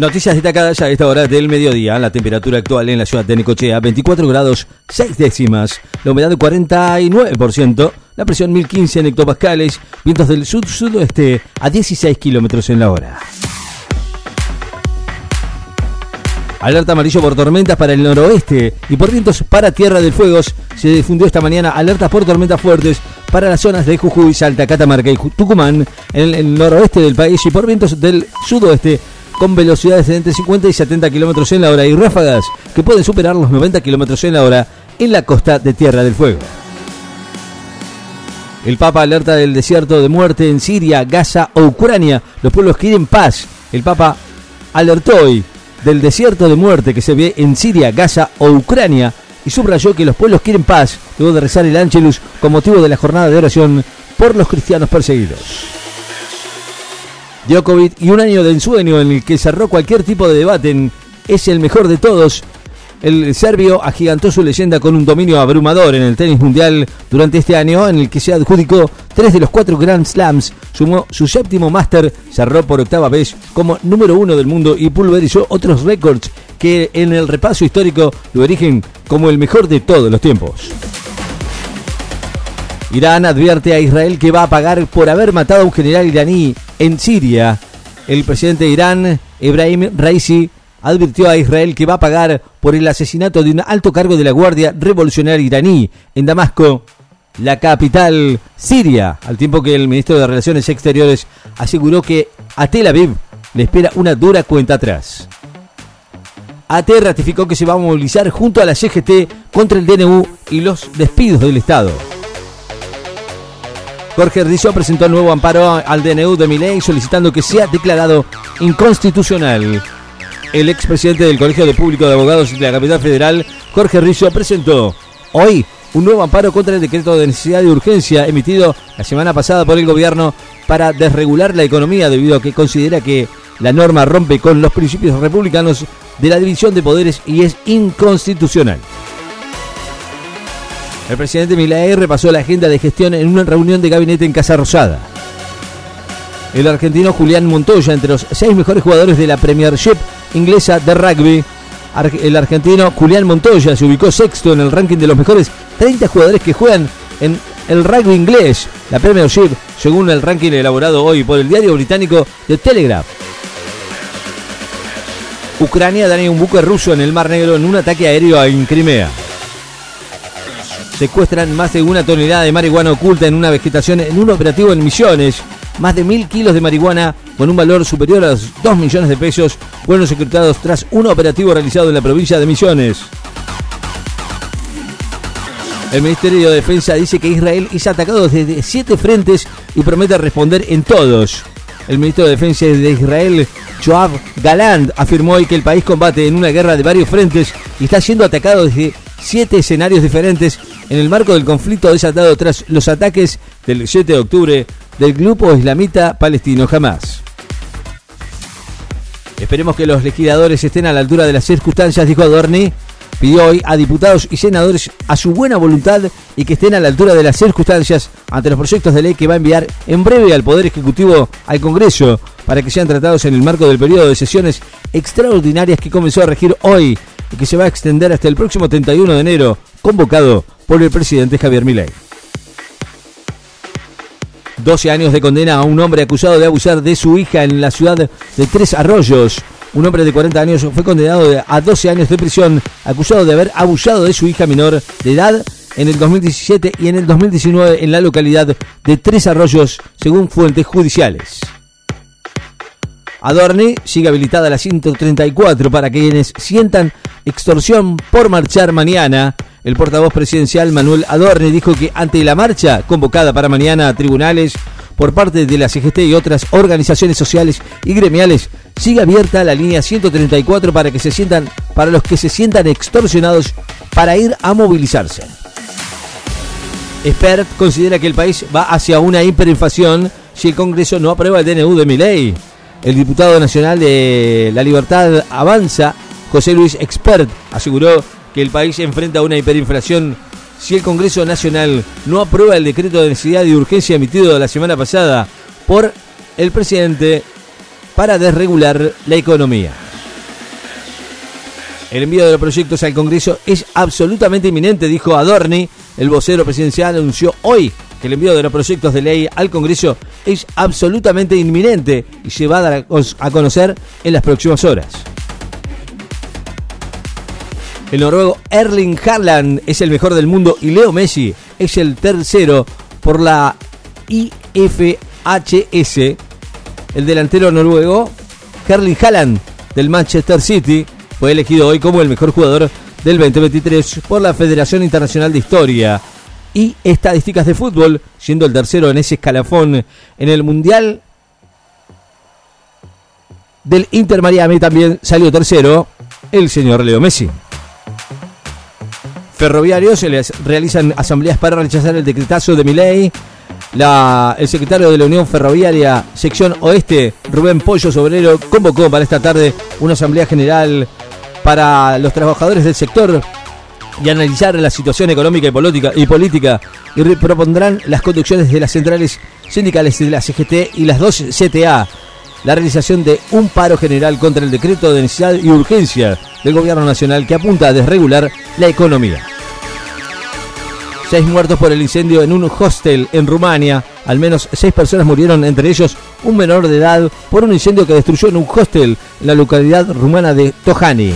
Noticias destacadas a esta hora del mediodía. La temperatura actual en la ciudad de Necochea, 24 grados 6 décimas. La humedad de 49%. La presión 1015 en hectopascales. Vientos del sur-sudoeste a 16 kilómetros en la hora. Alerta amarillo por tormentas para el noroeste y por vientos para Tierra del Fuego. Se difundió esta mañana alertas por tormentas fuertes para las zonas de Jujuy, Salta, Catamarca y Tucumán en el noroeste del país y por vientos del sudoeste con velocidades de entre 50 y 70 kilómetros en la hora y ráfagas que pueden superar los 90 kilómetros en la hora en la costa de Tierra del Fuego. El Papa alerta del desierto de muerte en Siria, Gaza o Ucrania. Los pueblos quieren paz. El Papa alertó hoy del desierto de muerte que se ve en Siria, Gaza o Ucrania y subrayó que los pueblos quieren paz luego de rezar el Ángelus con motivo de la jornada de oración por los cristianos perseguidos. Djokovic y un año de ensueño en el que cerró cualquier tipo de debate es el mejor de todos. El serbio agigantó su leyenda con un dominio abrumador en el tenis mundial durante este año, en el que se adjudicó tres de los cuatro Grand Slams, sumó su séptimo máster, cerró por octava vez como número uno del mundo y pulverizó otros récords que en el repaso histórico lo erigen como el mejor de todos los tiempos. Irán advierte a Israel que va a pagar por haber matado a un general iraní en Siria. El presidente de Irán, Ebrahim Raisi, advirtió a Israel que va a pagar por el asesinato de un alto cargo de la Guardia Revolucionaria iraní en Damasco, la capital siria, al tiempo que el ministro de Relaciones Exteriores aseguró que a Tel Aviv le espera una dura cuenta atrás. AT ratificó que se va a movilizar junto a la CGT contra el DNU y los despidos del Estado. Jorge Rizzo presentó el nuevo amparo al DNU de Miley solicitando que sea declarado inconstitucional. El expresidente del Colegio de Público de Abogados de la Capital Federal, Jorge Rizzo, presentó hoy un nuevo amparo contra el decreto de necesidad de urgencia emitido la semana pasada por el gobierno para desregular la economía debido a que considera que la norma rompe con los principios republicanos de la división de poderes y es inconstitucional. El presidente Milei repasó la agenda de gestión en una reunión de gabinete en Casa Rosada. El argentino Julián Montoya, entre los seis mejores jugadores de la Premiership inglesa de rugby. El argentino Julián Montoya se ubicó sexto en el ranking de los mejores 30 jugadores que juegan en el rugby inglés, la Premiership, según el ranking elaborado hoy por el diario británico The Telegraph. Ucrania daña un buque ruso en el Mar Negro en un ataque aéreo en Crimea. Secuestran más de una tonelada de marihuana oculta en una vegetación en un operativo en Misiones más de mil kilos de marihuana con un valor superior a los 2 millones de pesos fueron secretados tras un operativo realizado en la provincia de Misiones. El Ministerio de Defensa dice que Israel es atacado desde siete frentes y promete responder en todos. El ministro de Defensa de Israel, Joab Galand, afirmó hoy que el país combate en una guerra de varios frentes y está siendo atacado desde siete escenarios diferentes en el marco del conflicto desatado tras los ataques del 7 de octubre del grupo islamita palestino Hamas. Esperemos que los legisladores estén a la altura de las circunstancias, dijo Adorni. Pidió hoy a diputados y senadores a su buena voluntad y que estén a la altura de las circunstancias ante los proyectos de ley que va a enviar en breve al Poder Ejecutivo al Congreso para que sean tratados en el marco del periodo de sesiones extraordinarias que comenzó a regir hoy y que se va a extender hasta el próximo 31 de enero, convocado por el presidente Javier Milei. 12 años de condena a un hombre acusado de abusar de su hija en la ciudad de Tres Arroyos. Un hombre de 40 años fue condenado a 12 años de prisión, acusado de haber abusado de su hija menor de edad en el 2017 y en el 2019 en la localidad de Tres Arroyos, según fuentes judiciales. Adorni sigue habilitada la 134 para quienes sientan extorsión por marchar mañana. El portavoz presidencial Manuel Adorni dijo que ante la marcha convocada para mañana a tribunales por parte de la CGT y otras organizaciones sociales y gremiales, sigue abierta la línea 134 para que se sientan para los que se sientan extorsionados para ir a movilizarse. Expert considera que el país va hacia una hiperinflación si el Congreso no aprueba el DNU de Miley. El diputado nacional de La Libertad Avanza, José Luis Expert, aseguró que el país enfrenta una hiperinflación si el Congreso Nacional no aprueba el decreto de necesidad y urgencia emitido la semana pasada por el presidente para desregular la economía. El envío de los proyectos al Congreso es absolutamente inminente, dijo Adorni. El vocero presidencial anunció hoy que el envío de los proyectos de ley al Congreso es absolutamente inminente y se va a dar a conocer en las próximas horas. El noruego Erling Haaland es el mejor del mundo y Leo Messi es el tercero por la IFHS. El delantero noruego Erling Haaland del Manchester City fue elegido hoy como el mejor jugador del 2023 por la Federación Internacional de Historia y Estadísticas de Fútbol, siendo el tercero en ese escalafón en el Mundial del Inter Miami también salió tercero el señor Leo Messi. Ferroviarios se les realizan asambleas para rechazar el decretazo de Miley. El secretario de la Unión Ferroviaria, sección oeste, Rubén Pollo Sobrero, convocó para esta tarde una asamblea general para los trabajadores del sector y analizar la situación económica y política, y política y propondrán las conducciones de las centrales sindicales de la CGT y las dos CTA la realización de un paro general contra el decreto de necesidad y urgencia del gobierno nacional que apunta a desregular la economía. Seis muertos por el incendio en un hostel en Rumania. Al menos seis personas murieron, entre ellos un menor de edad, por un incendio que destruyó en un hostel en la localidad rumana de Tohani.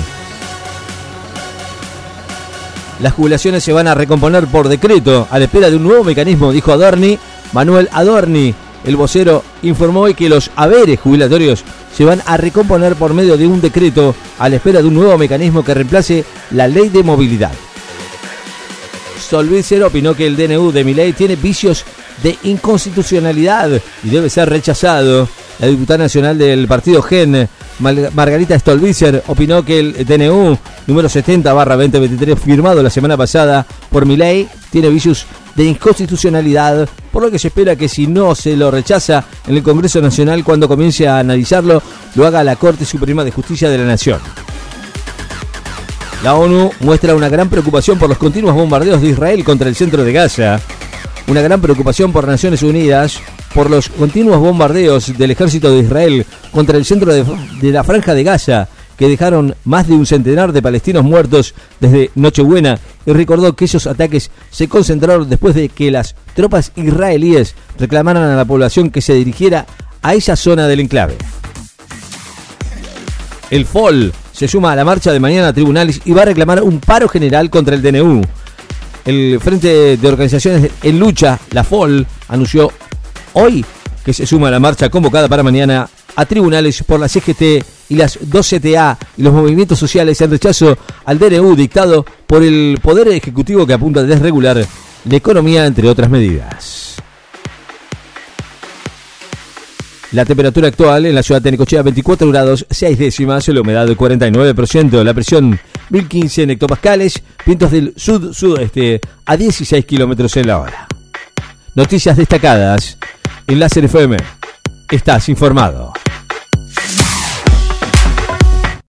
Las jubilaciones se van a recomponer por decreto a la espera de un nuevo mecanismo, dijo Adorni. Manuel Adorni, el vocero, informó hoy que los haberes jubilatorios se van a recomponer por medio de un decreto a la espera de un nuevo mecanismo que reemplace la ley de movilidad. Solvitzer opinó que el DNU de Miley tiene vicios de inconstitucionalidad y debe ser rechazado. La diputada nacional del partido GEN, Margarita Stolbizer, opinó que el DNU número 70-2023 firmado la semana pasada por Milei tiene vicios de inconstitucionalidad, por lo que se espera que si no se lo rechaza en el Congreso Nacional cuando comience a analizarlo, lo haga la Corte Suprema de Justicia de la Nación. La ONU muestra una gran preocupación por los continuos bombardeos de Israel contra el centro de Gaza, una gran preocupación por Naciones Unidas por los continuos bombardeos del ejército de Israel contra el centro de, la franja de Gaza, que dejaron más de un centenar de palestinos muertos desde Nochebuena, y recordó que esos ataques se concentraron después de que las tropas israelíes reclamaran a la población que se dirigiera a esa zona del enclave. El FOL se suma a la marcha de mañana a tribunales y va a reclamar un paro general contra el DNU. El Frente de Organizaciones en Lucha, la FOL, anunció hoy que se suma a la marcha convocada para mañana a tribunales por la CGT y las dos CTA y los movimientos sociales en rechazo al DNU dictado por el Poder Ejecutivo que apunta a desregular la economía, entre otras medidas. La temperatura actual en la ciudad de Necochea 24 grados 6 décimas, la humedad del 49%, la presión 1015 en hectopascales, vientos del sud-sudoeste a 16 kilómetros en la hora. Noticias destacadas en Láser FM. Estás informado.